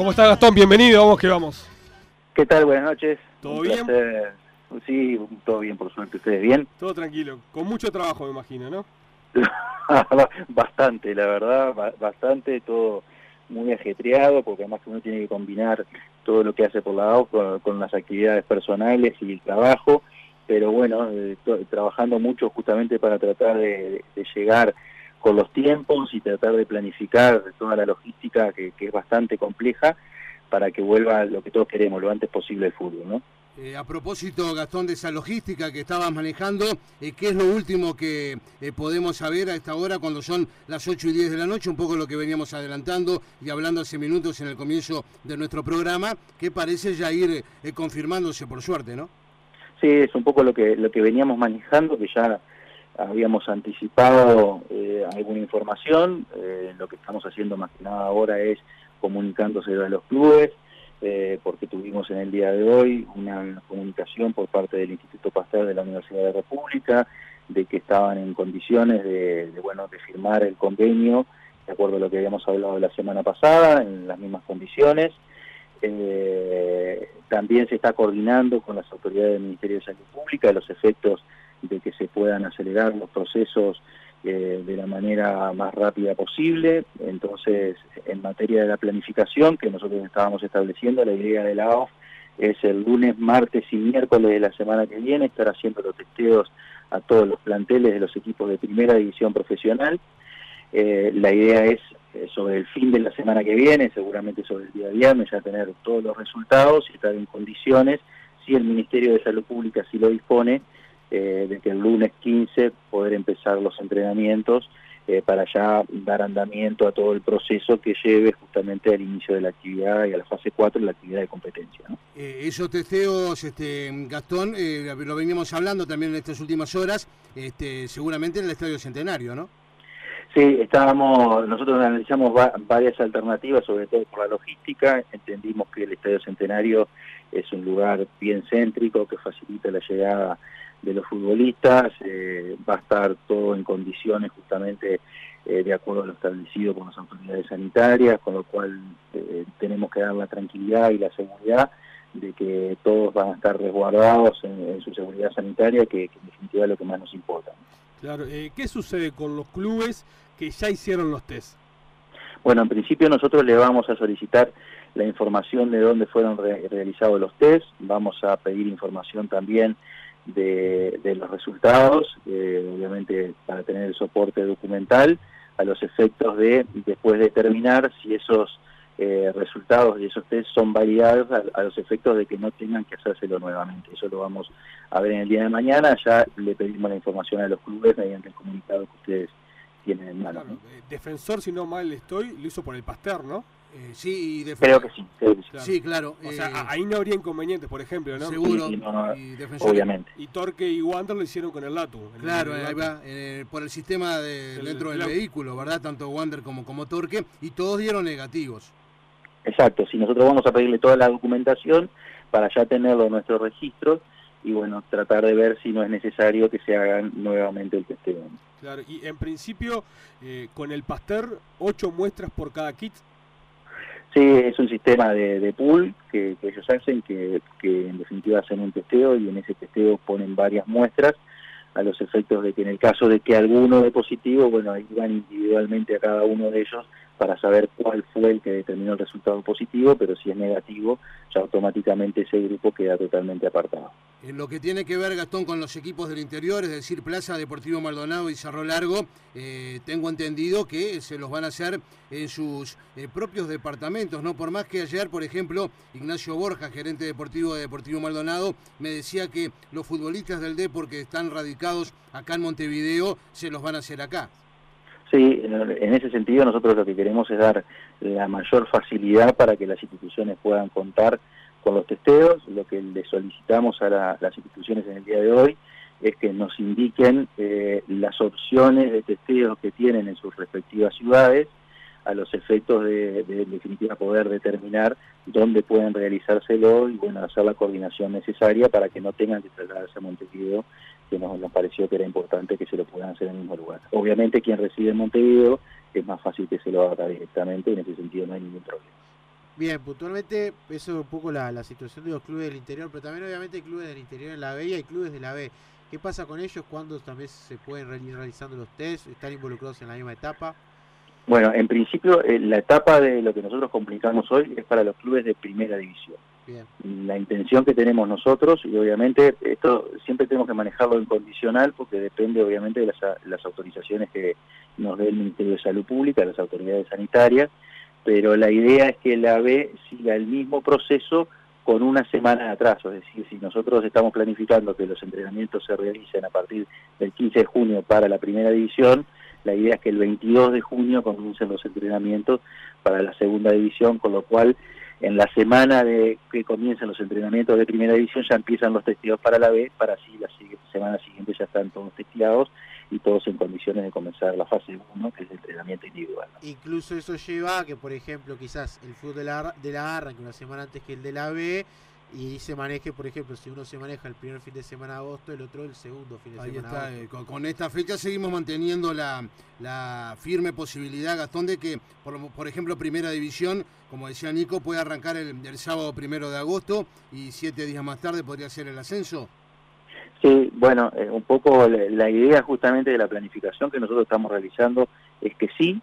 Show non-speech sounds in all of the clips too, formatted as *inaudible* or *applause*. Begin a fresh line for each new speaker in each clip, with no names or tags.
¿Cómo está Gastón? Bienvenido, vamos que vamos.
¿Qué tal? Buenas noches.
¿Todo
Un
bien?
placer. Sí, todo bien, por suerte. ¿Ustedes bien?
Todo tranquilo, con mucho trabajo me imagino, ¿no? *laughs*
bastante, la verdad, ba- bastante, todo muy ajetreado, porque además uno tiene que combinar todo lo que hace por la AUF con, con las actividades personales y el trabajo, pero bueno, eh, trabajando mucho justamente para tratar de, de llegar con los tiempos y tratar de planificar toda la logística que, que es bastante compleja para que vuelva lo que todos queremos, lo antes posible el fútbol, ¿no?
Eh, a propósito, Gastón, de esa logística que estabas manejando, eh, ¿qué es lo último que eh, podemos saber a esta hora cuando son las 8 y 10 de la noche? Un poco lo que veníamos adelantando y hablando hace minutos en el comienzo de nuestro programa, que parece ya ir eh, confirmándose por suerte, ¿no?
Sí, es un poco lo que lo que veníamos manejando, que ya habíamos anticipado eh, alguna información. Eh, lo que estamos haciendo más que nada ahora es comunicándose a los clubes, eh, porque tuvimos en el día de hoy una comunicación por parte del Instituto Pasteur de la Universidad de la República de que estaban en condiciones de, bueno de firmar el convenio de acuerdo a lo que habíamos hablado la semana pasada en las mismas condiciones. También se está coordinando con las autoridades del Ministerio de Salud Pública los efectos de que se puedan acelerar los procesos eh, de la manera más rápida posible. Entonces, en materia de la planificación que nosotros estábamos estableciendo, la idea de la OF es el lunes, martes y miércoles de la semana que viene estar haciendo los testeos a todos los planteles de los equipos de primera división profesional. Eh, la idea es eh, sobre el fin de la semana que viene, seguramente sobre el día viernes, ya tener todos los resultados y estar en condiciones, si el Ministerio de Salud Pública sí lo dispone, eh, de que el lunes 15 poder empezar los entrenamientos eh, para ya dar andamiento a todo el proceso que lleve justamente al inicio de la actividad y a la fase 4 de la actividad de competencia. ¿no?
Eh, esos testeos, este, Gastón, eh, lo veníamos hablando también en estas últimas horas, este, seguramente en el Estadio Centenario, ¿no?
Sí, estábamos, nosotros analizamos va, varias alternativas, sobre todo por la logística, entendimos que el Estadio Centenario es un lugar bien céntrico que facilita la llegada de los futbolistas, eh, va a estar todo en condiciones justamente eh, de acuerdo a lo establecido por las autoridades sanitarias, con lo cual eh, tenemos que dar la tranquilidad y la seguridad de que todos van a estar resguardados en, en su seguridad sanitaria, que, que, en definitiva es lo que más nos importa.
Claro, eh, ¿qué sucede con los clubes que ya hicieron los test?
Bueno, en principio nosotros le vamos a solicitar la información de dónde fueron re realizados los test, vamos a pedir información también de, de los resultados, eh, obviamente para tener el soporte documental, a los efectos de después determinar si esos eh, resultados y esos test son validados a, los efectos de que no tengan que hacérselo nuevamente. Eso lo vamos a ver en el día de mañana, ya le pedimos la información a los clubes mediante el comunicado que ustedes tienen en mano.
¿no? defensor, si no mal estoy, lo hizo por el Pasteur, ¿no?
Eh, sí,
y creo que sí. Creo que sí.
Claro. sí, claro.
O sea, eh, ahí no habría inconvenientes, por ejemplo, ¿no?
Seguro.
Sí, no,
y
obviamente.
Y Torque y Wander lo hicieron con el Latu.
Claro, el, ahí va, eh, por el sistema de, el, dentro del el, vehículo, ¿verdad? Tanto Wander como, como Torque, y todos dieron negativos.
Exacto, si nosotros vamos a pedirle toda la documentación para ya tenerlo en nuestros registros y bueno, tratar de ver si no es necesario que se hagan nuevamente el testeo.
Claro, y en principio, eh, con el Pasteur, ocho muestras por cada kit.
Sí, es un sistema de, de pool que, ellos hacen, que, que en definitiva hacen un testeo y en ese testeo ponen varias muestras a los efectos de que en el caso de que alguno de positivo, bueno, ahí van individualmente a cada uno de ellos para saber cuál fue el que determinó el resultado positivo, pero si es negativo, ya automáticamente ese grupo queda totalmente apartado.
En lo que tiene que ver, Gastón, con los equipos del interior, es decir, Plaza Deportivo Maldonado y Cerro Largo, eh, tengo entendido que se los van a hacer en sus eh, propios departamentos, ¿no? Por más que ayer, por ejemplo, Ignacio Borja, gerente deportivo de Deportivo Maldonado, me decía que los futbolistas del Depor que están radicados acá en Montevideo, se los van a hacer acá.
Sí, en ese sentido nosotros lo que queremos es dar la mayor facilidad para que las instituciones puedan contar con los testeos. Lo que le solicitamos a la, las instituciones en el día de hoy es que nos indiquen eh, las opciones de testeo que tienen en sus respectivas ciudades a los efectos de, de, en definitiva poder determinar dónde pueden realizárselo y bueno hacer la coordinación necesaria para que no tengan que trasladarse a Montevideo que nos, nos, pareció que era importante que se lo puedan hacer en el mismo lugar. Obviamente quien reside en Montevideo es más fácil que se lo haga directamente, en ese sentido no hay ningún problema.
Bien, puntualmente eso es un poco la, la, situación de los clubes del interior, pero también obviamente hay clubes del interior en la B y hay clubes de la B. ¿Qué pasa con ellos cuando también se pueden ir realizando los test? ¿Están involucrados en la misma etapa?
Bueno, en principio eh, la etapa de lo que nosotros complicamos hoy es para los clubes de primera división. La intención que tenemos nosotros, y obviamente esto siempre tenemos que manejarlo en condicional porque depende obviamente de las, las autorizaciones que nos dé el Ministerio de Salud Pública, las autoridades sanitarias, pero la idea es que la B siga el mismo proceso con una semana de atraso, es decir, si nosotros estamos planificando que los entrenamientos se realicen a partir del 15 de junio para la primera división, la idea es que el 22 de junio comiencen los entrenamientos para la segunda división, con lo cual en la semana de que comiencen los entrenamientos de primera división ya empiezan los testeos para la B, para así la semana siguiente ya están todos testeados y todos en condiciones de comenzar la fase 1, que es el entrenamiento individual.
Incluso eso lleva a que, por ejemplo, quizás el fútbol de la, de la arranque una semana antes que el de la B, y se maneje, por ejemplo, si uno se maneja el primer fin de semana de agosto, el otro el segundo fin de
Ahí
semana.
Está, eh, con, esta fecha seguimos manteniendo la, la firme posibilidad, Gastón, de que, por, por, ejemplo, Primera División, como decía Nico, puede arrancar el, el, sábado primero de agosto y siete días más tarde podría ser el ascenso.
Sí, bueno, eh, un poco la, la idea justamente de la planificación que nosotros estamos realizando es que sí,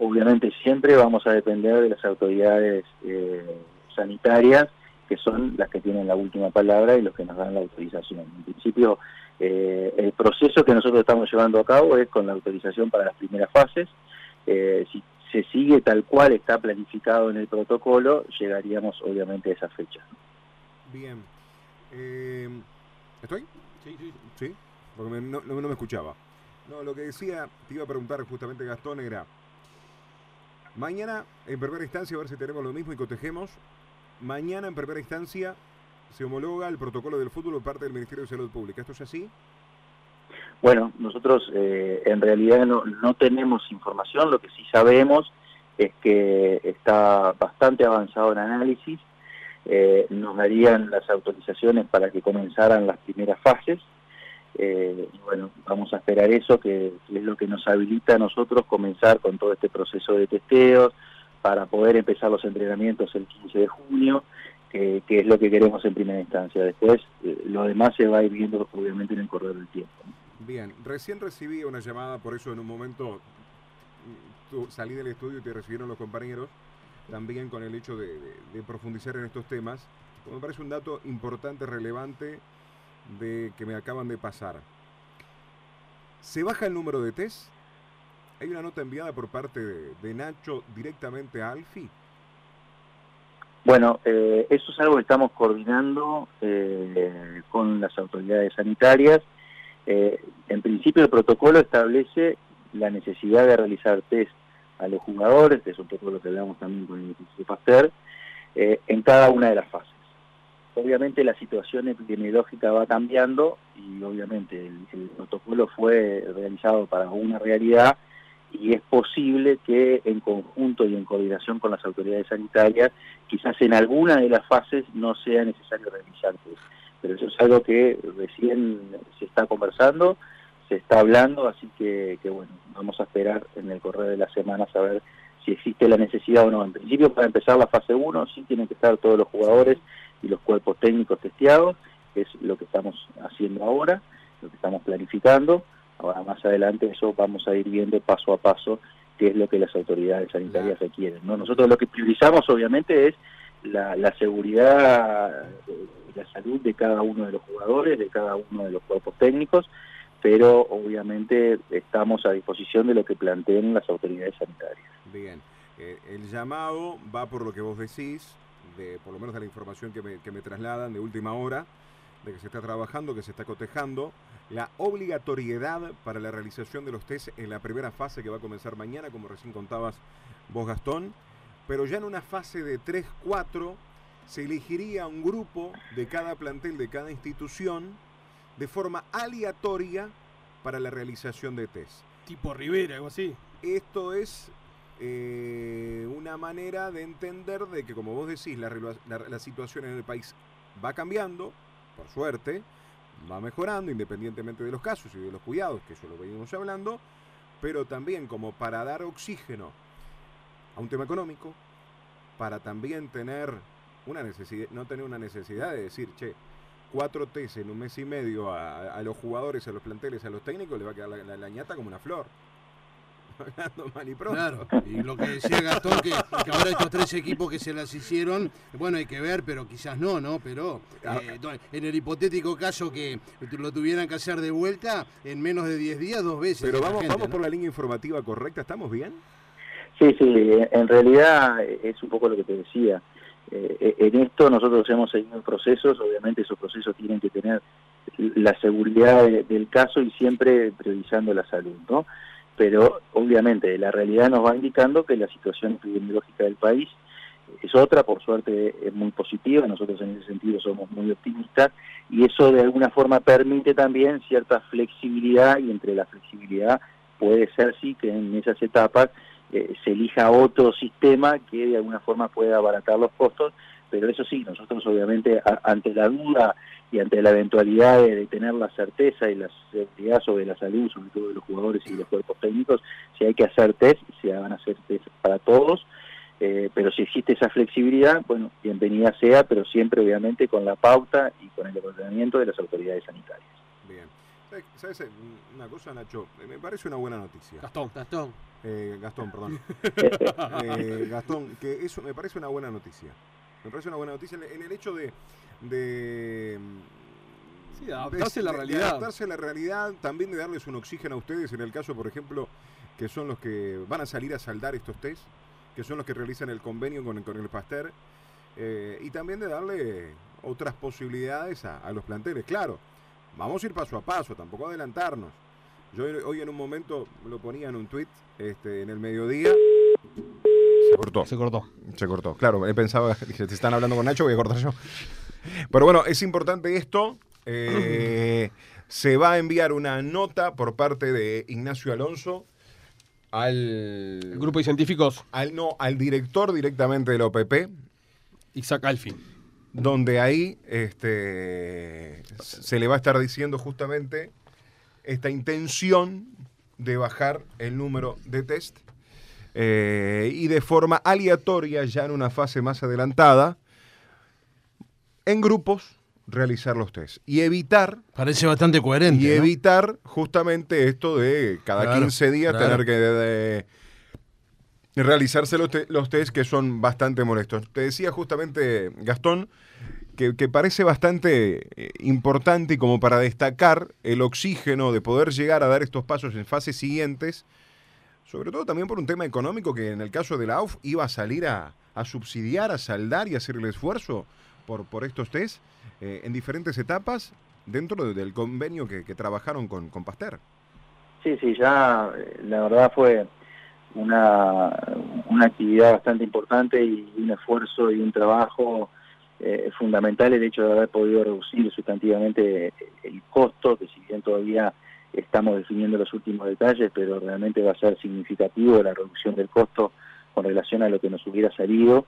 obviamente siempre vamos a depender de las autoridades eh, sanitarias que son las que tienen la última palabra y los que nos dan la autorización. En principio, eh, el proceso que nosotros estamos llevando a cabo es con la autorización para las primeras fases. Eh, si se sigue tal cual está planificado en el protocolo, llegaríamos obviamente a esa fecha.
Bien. Eh, ¿Estoy? Sí, sí. ¿Sí? Porque me, no, no, me escuchaba. No, lo que decía, te iba a preguntar justamente Gastón era, mañana en primera instancia a ver si tenemos lo mismo y cotejemos Mañana, en primera instancia, se homologa el protocolo del fútbol por parte del Ministerio de Salud Pública. ¿Esto es así?
Bueno, nosotros eh, en realidad no, no tenemos información, lo que sí sabemos es que está bastante avanzado en análisis, eh, nos darían las autorizaciones para que comenzaran las primeras fases, eh, y bueno, vamos a esperar eso, que es lo que nos habilita a nosotros comenzar con todo este proceso de testeos, para poder empezar los entrenamientos el 15 de junio, que, es lo que queremos en primera instancia. Después, eh, lo demás se va a ir viendo obviamente en el correr del tiempo.
Bien, recién recibí una llamada, por eso en un momento tú, salí del estudio y te recibieron los compañeros, también con el hecho de profundizar en estos temas. Me parece un dato importante, relevante, de que me acaban de pasar. ¿Se baja el número de test? Hay una nota enviada por parte de, Nacho directamente a Alfi.
Bueno, eh, eso es algo que estamos coordinando eh, con las autoridades sanitarias. Eh, en principio el protocolo establece la necesidad de realizar test a los jugadores, que es un poco lo que hablamos también con el Instituto Pasteur, en cada una de las fases. Obviamente la situación epidemiológica va cambiando y obviamente el protocolo fue realizado para una realidad y es posible que en conjunto y en coordinación con las autoridades sanitarias, quizás en alguna de las fases no sea necesario realizar Pero eso es algo que recién se está conversando, se está hablando, así que, que bueno, vamos a esperar en el correo de la semana a saber si existe la necesidad o no. En principio, para empezar la fase 1, sí tienen que estar todos los jugadores y los cuerpos técnicos testeados, que es lo que estamos haciendo ahora, lo que estamos planificando. Ahora más adelante eso vamos a ir viendo paso a paso qué es lo que las autoridades sanitarias requieren. ¿no? Nosotros lo que priorizamos obviamente es la, la seguridad y la salud de cada uno de los jugadores, de cada uno de los cuerpos técnicos, pero obviamente estamos a disposición de lo que planteen las autoridades sanitarias.
Bien, eh, el llamado va por lo que vos decís, de por lo menos de la información que me, que me trasladan de última hora, de que se está trabajando, que se está cotejando, la obligatoriedad para la realización de los test en la primera fase que va a comenzar mañana, como recién contabas vos Gastón, pero ya en una fase de 3-4 se elegiría un grupo de cada plantel, de cada institución, de forma aleatoria para la realización de test.
Tipo Rivera, algo así.
Esto es eh, una manera de entender de que, como vos decís, la, la, la situación en el país va cambiando, por suerte, va mejorando independientemente de los casos y de los cuidados, que eso lo venimos hablando, pero también como para dar oxígeno a un tema económico, para también tener una necesidad, no tener una necesidad de decir, che, cuatro test en un mes y medio a, los jugadores, a los planteles, a los técnicos, le va a quedar la, la, ñata como una flor.
Hablando mal y pronto. Claro, y lo que decía Gastón, que, ahora estos tres equipos que se las hicieron, bueno, hay que ver, pero quizás no, ¿no? Pero ah. eh, en el hipotético caso que lo tuvieran que hacer de vuelta, en menos de 10 días, dos veces.
Pero vamos, vamos por la línea informativa correcta, ¿estamos bien?
Sí, sí, en realidad es un poco lo que te decía. Eh, en esto nosotros hemos seguido procesos, obviamente esos procesos tienen que tener la seguridad del caso y siempre priorizando la salud, ¿no? Pero obviamente la realidad nos va indicando que la situación epidemiológica del país es otra, por suerte es muy positiva, nosotros en ese sentido somos muy optimistas y eso de alguna forma permite también cierta flexibilidad y entre la flexibilidad puede ser sí que en esas etapas eh, se elija otro sistema que de alguna forma pueda abaratar los costos, pero eso sí, nosotros obviamente ante la duda y ante la eventualidad de, tener la certeza y la seguridad sobre la salud, sobre todo de los jugadores y los cuerpos técnicos, si hay que hacer test, se van a hacer test para todos, eh, pero si existe esa flexibilidad, bueno, bienvenida sea, pero siempre obviamente con la pauta y con el ordenamiento de las autoridades sanitarias.
Bien. ¿Sabes una cosa, Nacho? Me parece una buena noticia.
Gastón, Gastón.
Eh, Gastón, perdón. *laughs* Eh, Gastón, que eso me parece una buena noticia. Me parece una buena noticia en el hecho de... de
sí, adaptarse a la realidad.
adaptarse a la realidad, también de darles un oxígeno a ustedes, en el caso, por ejemplo, que son los que van a salir a saldar estos test, que son los que realizan el convenio con, con el Pasteur, eh, y también de darle otras posibilidades a, a los planteles. Claro, vamos a ir paso a paso, tampoco adelantarnos. Yo hoy en un momento lo ponía en un tweet este, en el mediodía. Se cortó.
Se cortó.
Se cortó. Claro, he pensado, *laughs* dije, te están hablando con Nacho, voy a cortar yo. Pero bueno, es importante esto. Eh, se va a enviar una nota por parte de Ignacio Alonso al
el grupo de científicos.
Al, no, al director directamente de la OPP.
Isaac Alfin.
Donde ahí este, se le va a estar diciendo justamente esta intención de bajar el número de test eh, y de forma aleatoria, ya en una fase más adelantada, en grupos realizar los test. Y evitar
parece bastante coherente
y evitar justamente esto de cada 15 días tener que realizarse los, los test que son bastante molestos. Te decía justamente Gastón que, parece bastante eh, importante y como para destacar el oxígeno de poder llegar a dar estos pasos en fases siguientes, sobre todo también por un tema económico que en el caso de la AUF iba a salir a, subsidiar, a saldar y hacer el esfuerzo por, por estos test eh, en diferentes etapas dentro del convenio que, trabajaron con, con Pasteur.
Sí, sí, ya eh, la verdad fue una, una actividad bastante importante y un esfuerzo y un trabajo eh, fundamental el hecho de haber podido reducir sustantivamente el costo, que si todavía estamos definiendo los últimos detalles, pero realmente va a ser significativo la reducción del costo con relación a lo que nos hubiera salido.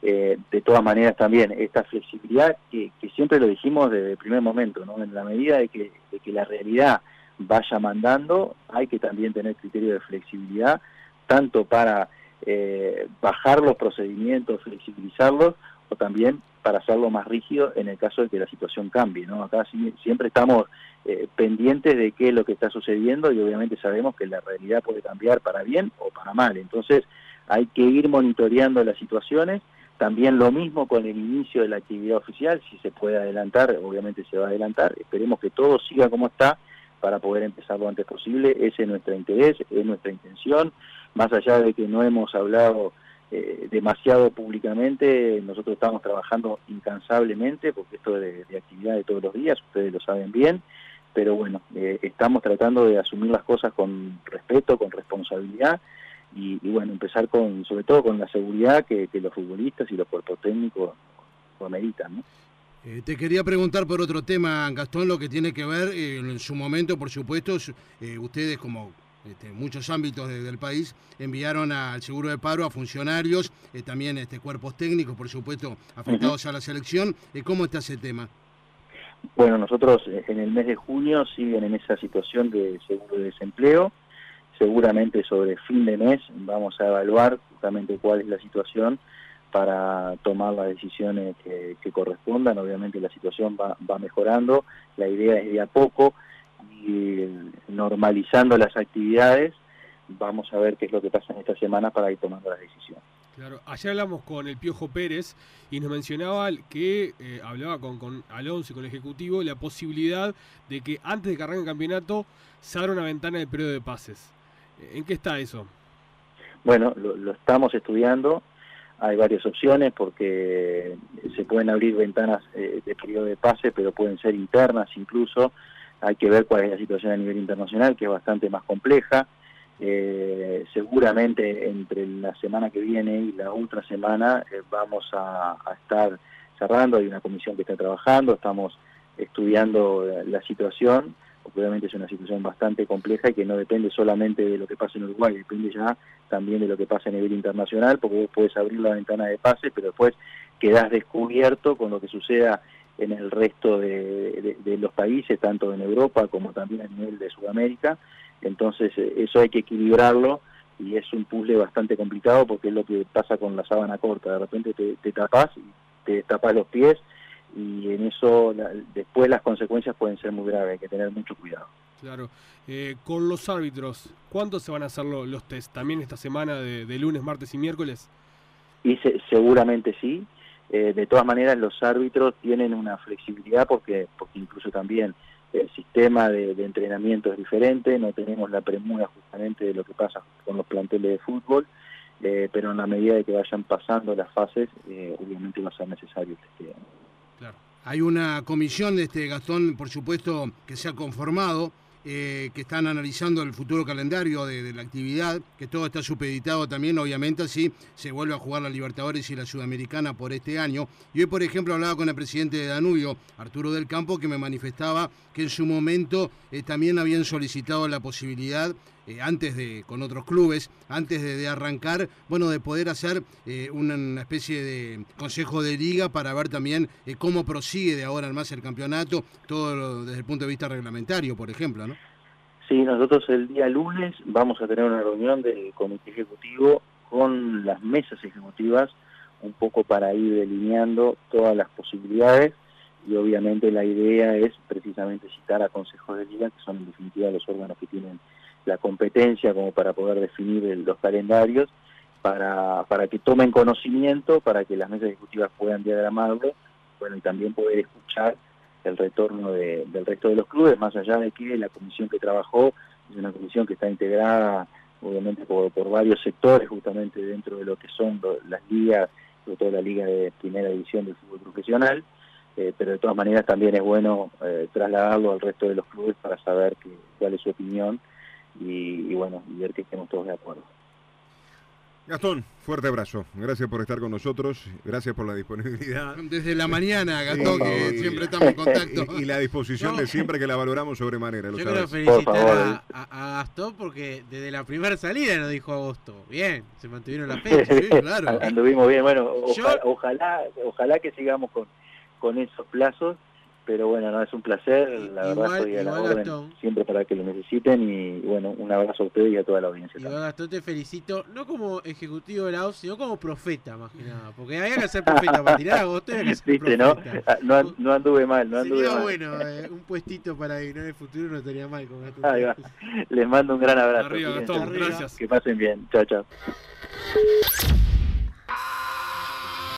Eh, de todas maneras también esta flexibilidad que, siempre lo dijimos desde el primer momento, ¿no? en la medida de que, que la realidad vaya mandando, hay que también tener criterio de flexibilidad, tanto para eh, bajar los procedimientos, flexibilizarlos, o también para hacerlo más rígido en el caso de que la situación cambie. ¿no? Acá siempre estamos eh, pendientes de qué es lo que está sucediendo y obviamente sabemos que la realidad puede cambiar para bien o para mal. Entonces hay que ir monitoreando las situaciones. También lo mismo con el inicio de la actividad oficial, si se puede adelantar, obviamente se va a adelantar. Esperemos que todo siga como está para poder empezar lo antes posible. Ese es nuestro interés, es nuestra intención. Más allá de que no hemos hablado eh, demasiado públicamente, nosotros estamos trabajando incansablemente, porque esto es de, actividad de todos los días, ustedes lo saben bien, pero bueno, eh, estamos tratando de asumir las cosas con respeto, con responsabilidad, y, bueno, empezar con, sobre todo con la seguridad que, los futbolistas y los cuerpos técnicos lo ameritan,
eh, te quería preguntar por otro tema, Gastón, lo que tiene que ver en su momento, por supuesto, ustedes como este, muchos ámbitos del país enviaron al seguro de paro a funcionarios, eh, también este, cuerpos técnicos, por supuesto, afectados a la selección. Eh, ¿Cómo está ese tema?
Bueno, nosotros eh, en el mes de junio siguen en esa situación de seguro de desempleo. Seguramente sobre fin de mes vamos a evaluar justamente cuál es la situación para tomar las decisiones que, correspondan. Obviamente la situación va, va mejorando, la idea es de a poco y normalizando las actividades, vamos a ver qué es lo que pasa en esta semana para ir tomando las decisiones.
Claro, ayer hablamos con el Piojo Pérez y nos mencionaba que eh, hablaba con, con Alonso y con el Ejecutivo la posibilidad de que antes de que arranque el campeonato se abra una ventana de periodo de pases. ¿En qué está eso?
Bueno, lo, estamos estudiando. Hay varias opciones porque se pueden abrir ventanas eh, de periodo de pase, pero pueden ser internas incluso. Hay que ver cuál es la situación a nivel internacional, que es bastante más compleja. Eh, seguramente entre la semana que viene y la otra semana eh, vamos a, estar cerrando, hay una comisión que está trabajando, estamos estudiando la situación, obviamente es una situación bastante compleja y que no depende solamente de lo que pasa en Uruguay, depende ya también de lo que pasa a nivel internacional, porque vos puedes abrir la ventana de pase, pero después quedás descubierto con lo que suceda en el resto de los países, tanto en Europa como también a nivel de Sudamérica, entonces eh, eso hay que equilibrarlo y es un puzzle bastante complicado porque es lo que pasa con la sábana corta, de repente te, te tapas y te tapas los pies y en eso después las consecuencias pueden ser muy graves, hay que tener mucho cuidado.
Claro. Eh, con los árbitros, ¿cuándo se van a hacer los test? ¿También esta semana de, lunes, martes y miércoles?
Y seguramente sí. Eh, de todas maneras, los árbitros tienen una flexibilidad porque, porque incluso también el sistema de, entrenamiento es diferente, no tenemos la premura justamente de lo que pasa con los planteles de fútbol, eh, pero en la medida de que vayan pasando las fases, eh, obviamente va a ser necesario este
Claro. Hay una comisión de este Gastón, por supuesto, que se ha conformado eh, que están analizando el futuro calendario de, la actividad, que todo está supeditado también, obviamente, si se vuelve a jugar la Libertadores y la Sudamericana por este año. Y hoy, por ejemplo, hablaba con el presidente de Danubio, Arturo del Campo, que me manifestaba que en su momento eh, también habían solicitado la posibilidad eh, antes de, con otros clubes, antes de, arrancar, bueno, de poder hacer una, especie de consejo de liga para ver también cómo prosigue de ahora en más el campeonato, todo desde el punto de vista reglamentario, por ejemplo, ¿no?
Sí, nosotros el día lunes vamos a tener una reunión del comité ejecutivo con las mesas ejecutivas, un poco para ir delineando todas las posibilidades y obviamente la idea es precisamente citar a consejos de liga, que son en definitiva los órganos que tienen la competencia como para poder definir los calendarios, para, para que tomen conocimiento, para que las mesas ejecutivas puedan diagramarlo, bueno, y también poder escuchar el retorno del resto de los clubes, más allá de que la comisión que trabajó es una comisión que está integrada obviamente por, varios sectores justamente dentro de lo que son las ligas, sobre todo la liga de primera división del fútbol profesional, eh, pero de todas maneras también es bueno eh, trasladarlo al resto de los clubes para saber cuál es su opinión y, y bueno, y ver que estemos todos de acuerdo.
Gastón, fuerte abrazo. Gracias por estar con nosotros. Gracias por la disponibilidad. *laughs*
Desde la mañana, Gastón, que siempre estamos en contacto. *laughs*
Y, la disposición de siempre que la valoramos sobremanera.
Yo quiero felicitar a, Gastón porque desde la primera salida nos dijo agosto. Bien, se mantuvieron las fechas.
Sí, *laughs* claro. Anduvimos bien. Bueno, ojalá, ojalá, que sigamos con, con esos plazos pero bueno, no es un placer, la verdad estoy a la orden siempre para que lo necesiten y bueno, un abrazo a ustedes y a toda la audiencia.
Igual Gastón te felicito, no como ejecutivo de la OS, sino como profeta más que nada, porque había que ser profeta para tirar a agosto, que ser *laughs*
¿Viste, ¿no? Ah, no, no anduve mal, no anduve
Sería
mal.
bueno, eh, un puestito para adivinar el futuro no estaría mal con
Gastón. Les mando un gran abrazo.
Arriba, Gastón, gracias.
Que pasen bien, chao, chao.